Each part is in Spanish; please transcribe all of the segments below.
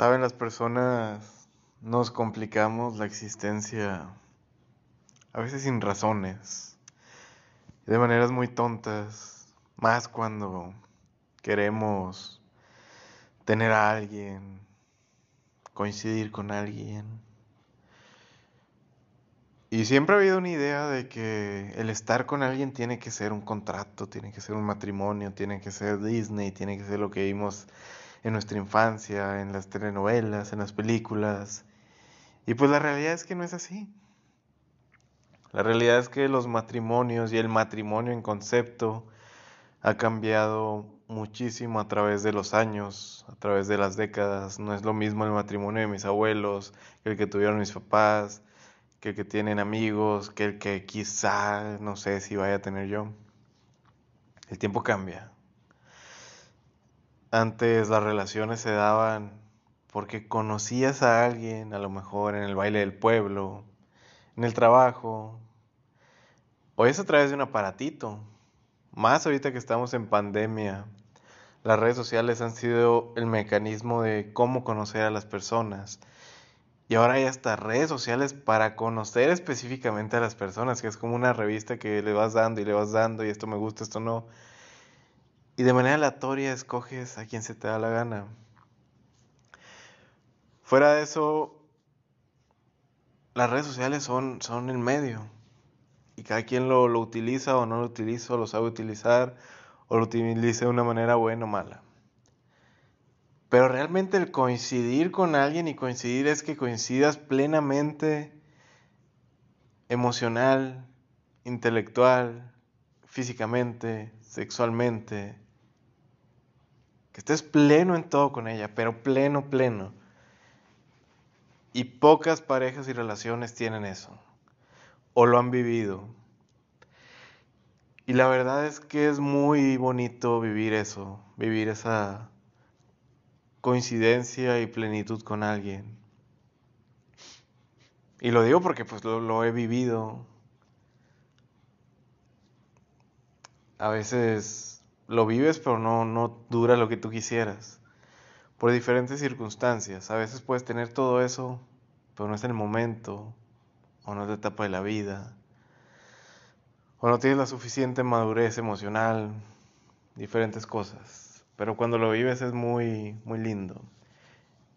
Saben, las personas nos complicamos la existencia a veces sin razones, de maneras muy tontas, más cuando queremos tener a alguien, coincidir con alguien. Y siempre ha habido una idea de que el estar con alguien tiene que ser un contrato, tiene que ser un matrimonio, tiene que ser Disney, tiene que ser lo que vimos en nuestra infancia, en las telenovelas, en las películas. Y pues la realidad es que no es así. La realidad es que los matrimonios y el matrimonio en concepto ha cambiado muchísimo a través de los años, a través de las décadas. No es lo mismo el matrimonio de mis abuelos que el que tuvieron mis papás, que el que tienen amigos, que el que quizá no sé si vaya a tener yo. El tiempo cambia. Antes las relaciones se daban porque conocías a alguien, a lo mejor en el baile del pueblo, en el trabajo. Hoy es a través de un aparatito. Más ahorita que estamos en pandemia, las redes sociales han sido el mecanismo de cómo conocer a las personas. Y ahora hay hasta redes sociales para conocer específicamente a las personas, que es como una revista que le vas dando y le vas dando y esto me gusta, esto no y de manera aleatoria escoges a quien se te da la gana. Fuera de eso, las redes sociales son, son el medio y cada quien lo, lo utiliza o no lo utiliza, o lo sabe utilizar o lo utiliza de una manera buena o mala. Pero realmente el coincidir con alguien y coincidir es que coincidas plenamente emocional, intelectual, físicamente, sexualmente, que estés pleno en todo con ella, pero pleno, pleno. Y pocas parejas y relaciones tienen eso, o lo han vivido. Y la verdad es que es muy bonito vivir eso, vivir esa coincidencia y plenitud con alguien. Y lo digo porque pues lo, lo he vivido. A veces lo vives, pero no, no dura lo que tú quisieras. Por diferentes circunstancias. A veces puedes tener todo eso, pero no es el momento, o no es la etapa de la vida, o no tienes la suficiente madurez emocional, diferentes cosas. Pero cuando lo vives es muy, muy lindo.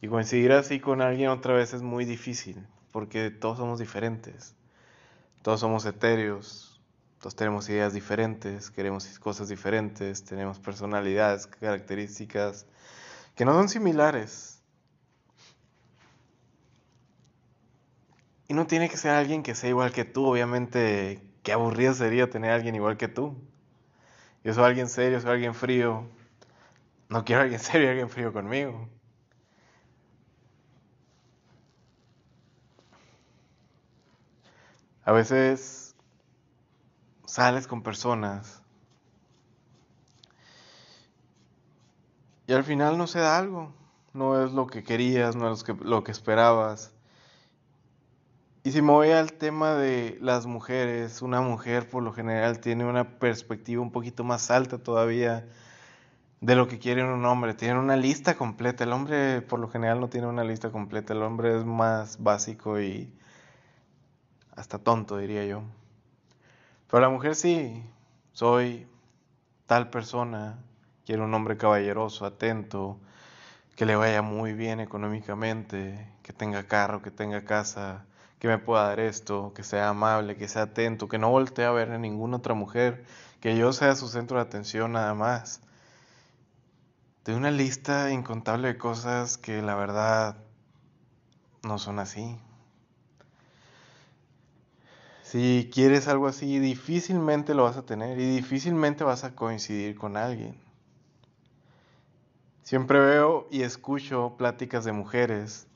Y coincidir así con alguien otra vez es muy difícil, porque todos somos diferentes, todos somos etéreos, todos tenemos ideas diferentes, queremos cosas diferentes, tenemos personalidades, características que no son similares. Y no tiene que ser alguien que sea igual que tú, obviamente, qué aburrido sería tener a alguien igual que tú. Yo soy alguien serio, soy alguien frío. No quiero a alguien serio alguien frío conmigo. A veces sales con personas y al final no se da algo, no es lo que querías, no es lo que, esperabas. Y si me voy al tema de las mujeres, una mujer por lo general tiene una perspectiva un poquito más alta todavía de lo que quiere un hombre. Tiene una lista completa. El hombre por lo general no tiene una lista completa. El hombre es más básico y hasta tonto, diría yo. Pero la mujer sí, soy tal persona, quiero un hombre caballeroso, atento, que le vaya muy bien económicamente, que tenga carro, que tenga casa, que me pueda dar esto, que sea amable, que sea atento, que no voltee a ver a ninguna otra mujer, que yo sea su centro de atención nada más. De una lista incontable de cosas que la verdad no son así. Si quieres algo así, difícilmente lo vas a tener y difícilmente vas a coincidir con alguien. Siempre veo y escucho pláticas de mujeres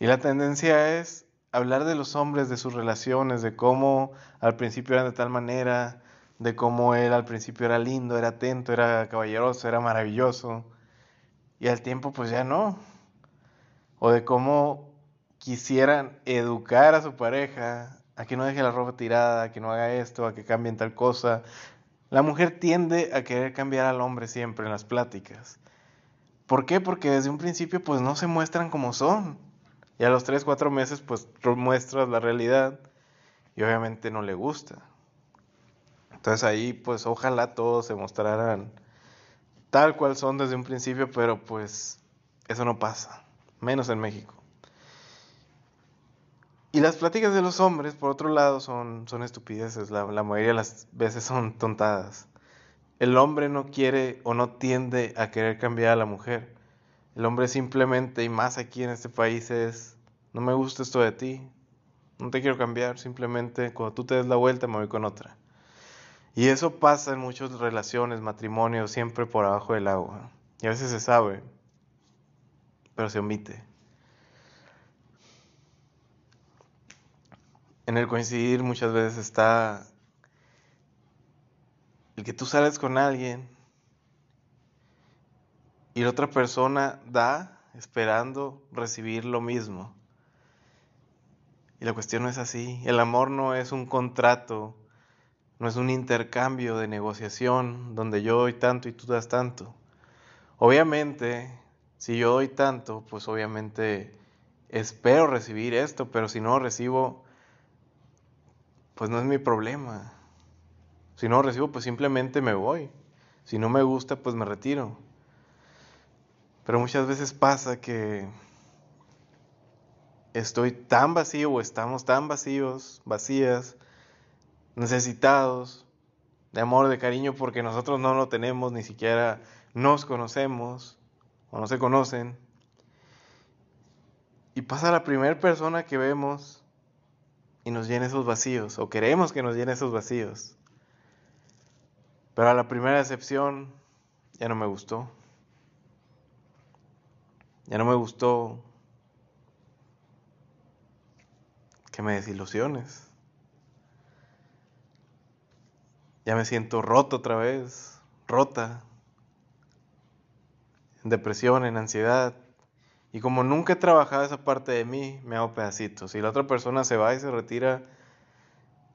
y la tendencia es hablar de los hombres, de sus relaciones, de cómo al principio eran de tal manera, de cómo él al principio era lindo, era atento, era caballeroso, era maravilloso y al tiempo pues ya no. O de cómo quisieran educar a su pareja a que no deje la ropa tirada, a que no haga esto, a que cambien tal cosa. La mujer tiende a querer cambiar al hombre siempre en las pláticas. ¿Por qué? Porque desde un principio pues no se muestran como son. Y a los 3, 4 meses pues muestras la realidad y obviamente no le gusta. Entonces ahí pues ojalá todos se mostraran tal cual son desde un principio, pero pues eso no pasa, menos en México. Y las pláticas de los hombres, por otro lado, son, son estupideces, la, la mayoría de las veces son tontadas. El hombre no quiere o no tiende a querer cambiar a la mujer. El hombre simplemente, y más aquí en este país, es, no me gusta esto de ti, no te quiero cambiar, simplemente cuando tú te des la vuelta me voy con otra. Y eso pasa en muchas relaciones, matrimonios, siempre por abajo del agua. Y a veces se sabe, pero se omite. En el coincidir muchas veces está el que tú sales con alguien y la otra persona da esperando recibir lo mismo. Y la cuestión no es así. El amor no es un contrato, no es un intercambio de negociación donde yo doy tanto y tú das tanto. Obviamente, si yo doy tanto, pues obviamente espero recibir esto, pero si no recibo, pues no es mi problema. Si no recibo, pues simplemente me voy. Si no me gusta, pues me retiro. Pero muchas veces pasa que estoy tan vacío o estamos tan vacíos, vacías, necesitados de amor, de cariño, porque nosotros no lo tenemos, ni siquiera nos conocemos o no se conocen. Y pasa la primera persona que vemos y nos llena esos vacíos, o queremos que nos llene esos vacíos. Pero a la primera decepción ya no me gustó. Ya no me gustó que me desilusiones. Ya me siento roto otra vez, rota, en depresión, en ansiedad. Y como nunca he trabajado esa parte de mí, me hago pedacitos. Y la otra persona se va y se retira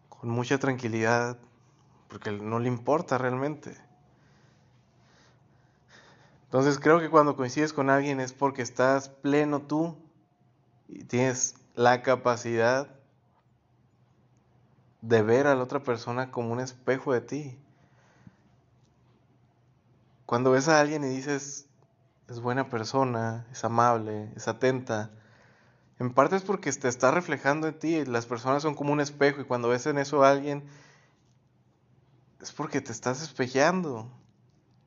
con mucha tranquilidad, porque no le importa realmente. Entonces creo que cuando coincides con alguien es porque estás pleno tú y tienes la capacidad de ver a la otra persona como un espejo de ti. Cuando ves a alguien y dices, es buena persona, es amable, es atenta, en parte es porque te está reflejando en ti. Las personas son como un espejo y cuando ves en eso a alguien, es porque te estás espejeando.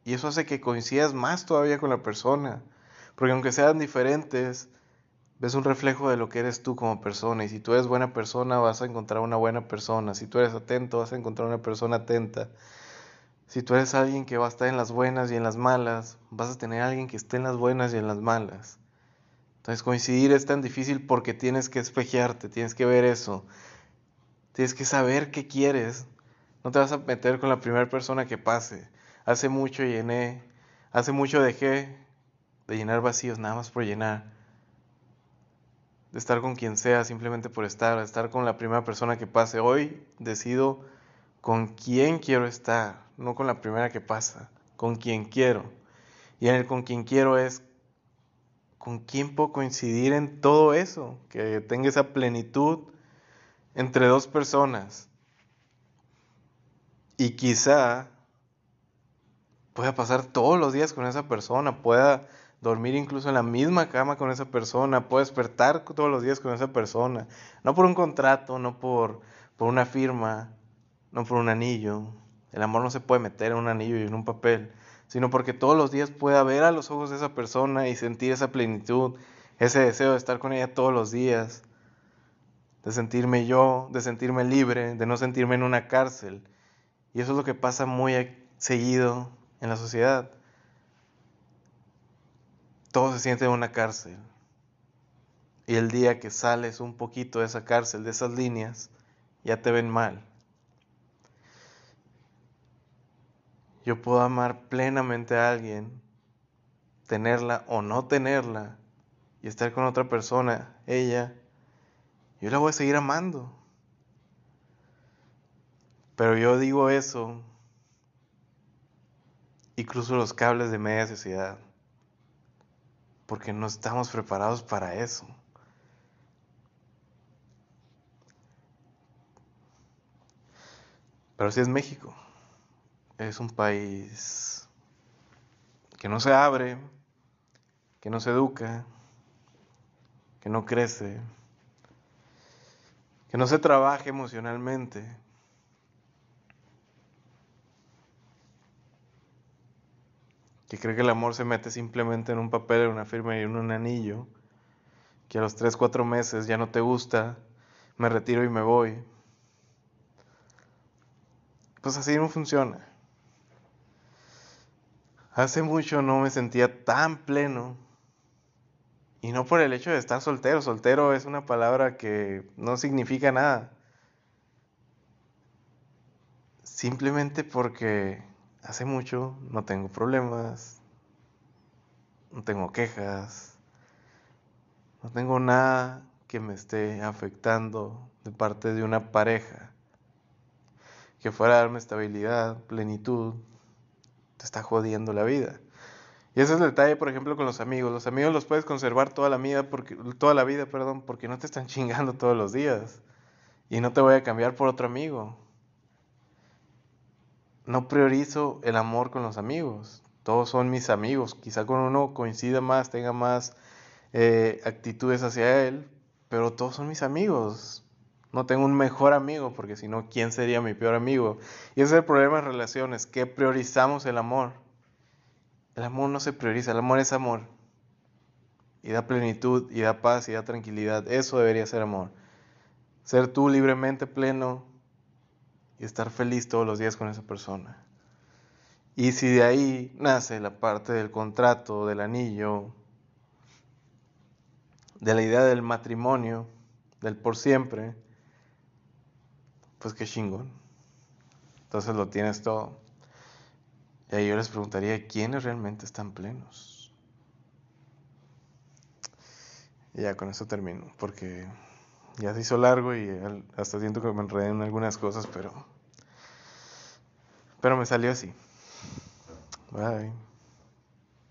Y eso hace que coincidas más todavía con la persona. Porque aunque sean diferentes, ves un reflejo de lo que eres tú como persona. Y si tú eres buena persona, vas a encontrar una buena persona. Si tú eres atento, vas a encontrar una persona atenta. Si tú eres alguien que va a estar en las buenas y en las malas, vas a tener a alguien que esté en las buenas y en las malas. Entonces coincidir es tan difícil porque tienes que espejearte, tienes que ver eso. Tienes que saber qué quieres. No te vas a meter con la primera persona que pase. Hace mucho llené, hace mucho dejé de llenar vacíos nada más por llenar de estar con quien sea simplemente por estar, estar con la primera persona que pase. Hoy decido con quién quiero estar, no con la primera que pasa, con quien quiero. Y en el con quien quiero es con quién puedo coincidir en todo eso, que tenga esa plenitud entre dos personas. Y quizá pueda pasar todos los días con esa persona, pueda dormir incluso en la misma cama con esa persona, puedo despertar todos los días con esa persona, no por un contrato, no por, por una firma, no por un anillo. El amor no se puede meter en un anillo y en un papel, sino porque todos los días pueda ver a los ojos de esa persona y sentir esa plenitud, ese deseo de estar con ella todos los días, de sentirme yo, de sentirme libre, de no sentirme en una cárcel. Y eso es lo que pasa muy seguido en la sociedad todo se siente en una cárcel. Y el día que sales un poquito de esa cárcel, de esas líneas, ya te ven mal. Yo puedo amar plenamente a alguien, tenerla o no tenerla, y estar con otra persona, ella, yo la voy a seguir amando. Pero yo digo eso y cruzo los cables de media sociedad. porque no estamos preparados para eso. Pero si es México. Es un país que no se abre, que no se educa, que no crece, que no se trabaja emocionalmente. Que cree que el amor se mete simplemente en un papel, en una firma y en un anillo. Que a los 3, 4 meses ya no te gusta, me retiro y me voy. Pues así no funciona. Hace mucho no me sentía tan pleno. Y no por el hecho de estar soltero. Soltero es una palabra que no significa nada. Simplemente porque hace mucho no tengo problemas. No tengo quejas. No tengo nada que me esté afectando de parte de una pareja que fuera a darme estabilidad, plenitud, está jodiendo la vida. Y ese es el detalle, por ejemplo, con los amigos. Los amigos los puedes conservar toda la vida porque, toda la vida, perdón, porque no te están chingando todos los días. Y no te voy a cambiar por otro amigo. No priorizo el amor con los amigos. Todos son mis amigos. Quizá con uno coincida más, tenga más eh, actitudes hacia él, pero todos son mis amigos. No tengo un mejor amigo, porque si no, ¿quién sería mi peor amigo? Y ese es el problema en relaciones, que priorizamos el amor. El amor no se prioriza, el amor es amor. Y da plenitud, y da paz, y da tranquilidad. Eso debería ser amor. Ser tú libremente pleno y estar feliz todos los días con esa persona. Y si de ahí nace la parte del contrato, del anillo, de la idea del matrimonio, del por siempre, pues qué chingón. Entonces lo tienes todo. Y ahí yo les preguntaría, ¿quiénes realmente están plenos? Y ya con eso termino, porque ya se hizo largo y hasta siento que me enredé en algunas cosas, pero, pero me salió así. Bye.